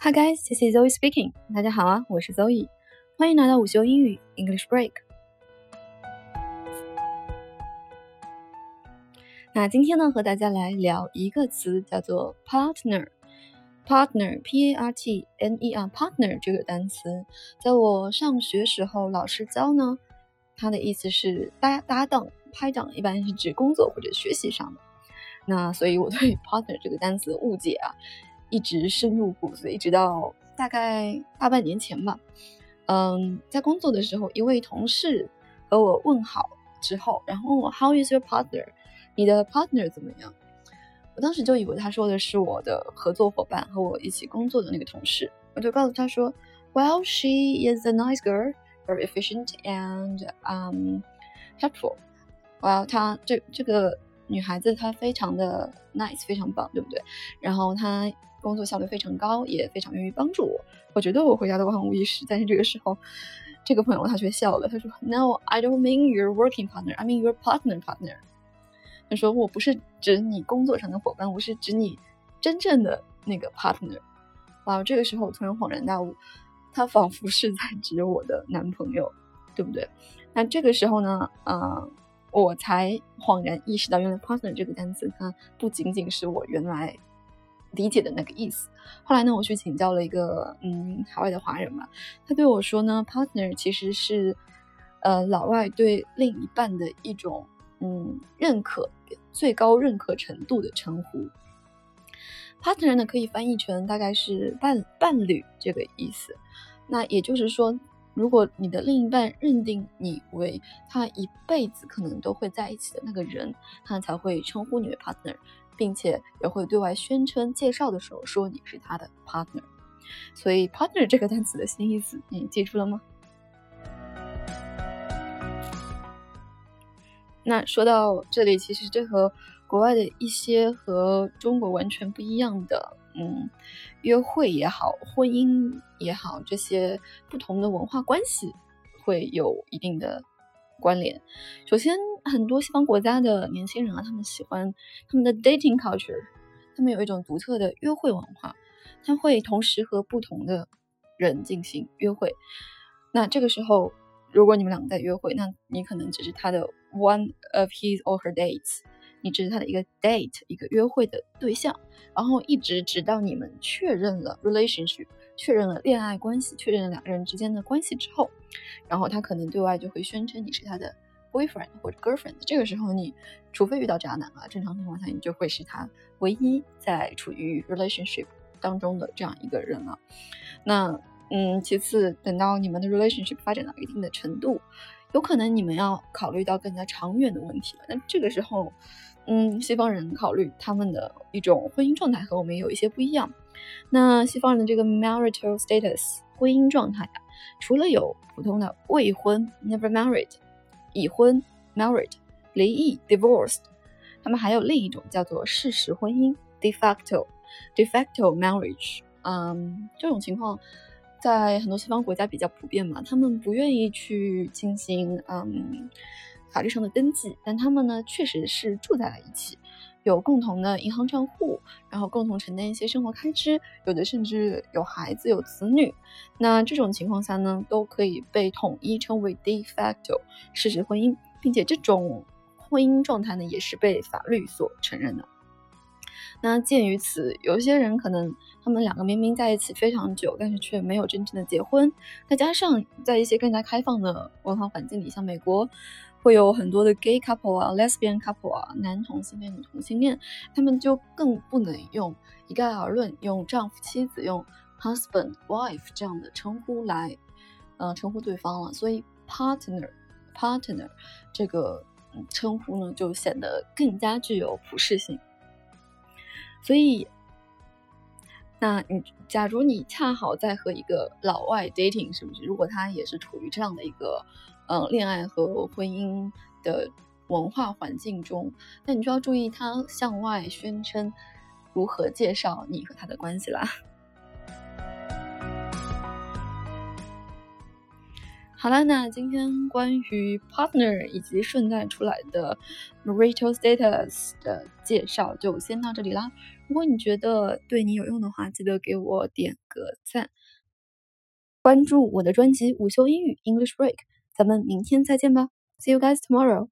Hi guys, this is Zoe speaking. 大家好啊，我是 Zoe，欢迎来到午休英语 English Break。那今天呢，和大家来聊一个词，叫做 partner。partner, p-a-r-t-n-e-r, partner 这个单词，在我上学时候老师教呢，它的意思是搭搭档、拍档，一般是指工作或者学习上的。那所以我对 partner 这个单词误解啊。一直深入骨髓，一直到大概大半年前吧。嗯，在工作的时候，一位同事和我问好之后，然后问我 How is your partner？你的 partner 怎么样？我当时就以为他说的是我的合作伙伴和我一起工作的那个同事，我就告诉他说，Well, she is a nice girl, very efficient and um helpful. Well，她这这个女孩子她非常的 nice，非常棒，对不对？然后她。工作效率非常高，也非常愿意帮助我。我觉得我回答的万无一失，但是这个时候，这个朋友他却笑了。他说：“No, I don't mean your working partner. I mean your partner partner。”他说：“我不是指你工作上的伙伴，我是指你真正的那个 partner。”哇，这个时候我突然恍然大悟，他仿佛是在指我的男朋友，对不对？那这个时候呢，呃，我才恍然意识到，原来 partner 这个单词，它不仅仅是我原来。理解的那个意思。后来呢，我去请教了一个嗯海外的华人嘛，他对我说呢，partner 其实是呃老外对另一半的一种嗯认可最高认可程度的称呼。partner 呢可以翻译成大概是伴伴侣这个意思。那也就是说，如果你的另一半认定你为他一辈子可能都会在一起的那个人，他才会称呼你为 partner。并且也会对外宣称介绍的时候说你是他的 partner，所以 partner 这个单词的新意思你记住了吗？那说到这里，其实这和国外的一些和中国完全不一样的，嗯，约会也好，婚姻也好，这些不同的文化关系会有一定的。关联，首先，很多西方国家的年轻人啊，他们喜欢他们的 dating culture，他们有一种独特的约会文化，他会同时和不同的人进行约会。那这个时候，如果你们两个在约会，那你可能只是他的 one of his or her dates，你只是他的一个 date，一个约会的对象，然后一直直到你们确认了 relationship。确认了恋爱关系，确认了两个人之间的关系之后，然后他可能对外就会宣称你是他的 boyfriend 或者 girlfriend。这个时候，你除非遇到渣男啊，正常情况下你就会是他唯一在处于 relationship 当中的这样一个人了。那嗯，其次，等到你们的 relationship 发展到一定的程度，有可能你们要考虑到更加长远的问题了。那这个时候，嗯，西方人考虑他们的一种婚姻状态和我们有一些不一样。那西方人的这个 marital status 婚姻状态啊，除了有普通的未婚 never married，已婚 married，离异 divorced，他们还有另一种叫做事实婚姻 de facto de facto marriage。嗯，这种情况在很多西方国家比较普遍嘛，他们不愿意去进行嗯法律上的登记，但他们呢确实是住在了一起。有共同的银行账户，然后共同承担一些生活开支，有的甚至有孩子有子女。那这种情况下呢，都可以被统一称为 de facto 事实婚姻，并且这种婚姻状态呢，也是被法律所承认的。那鉴于此，有些人可能他们两个明明在一起非常久，但是却没有真正的结婚。再加上在一些更加开放的文化环境里，像美国。会有很多的 gay couple 啊，lesbian couple 啊，男同性恋、女同性恋，他们就更不能用一概而论，用丈夫、妻子、用 husband、wife 这样的称呼来，呃，称呼对方了。所以 partner，partner 这个称呼呢，就显得更加具有普适性。所以，那你假如你恰好在和一个老外 dating，是不是？如果他也是处于这样的一个。嗯，恋爱和婚姻的文化环境中，那你就要注意他向外宣称如何介绍你和他的关系啦。好了，那今天关于 partner 以及顺带出来的 marital status 的介绍就先到这里啦。如果你觉得对你有用的话，记得给我点个赞，关注我的专辑午休英语 English Break。咱们明天再见吧，See you guys tomorrow。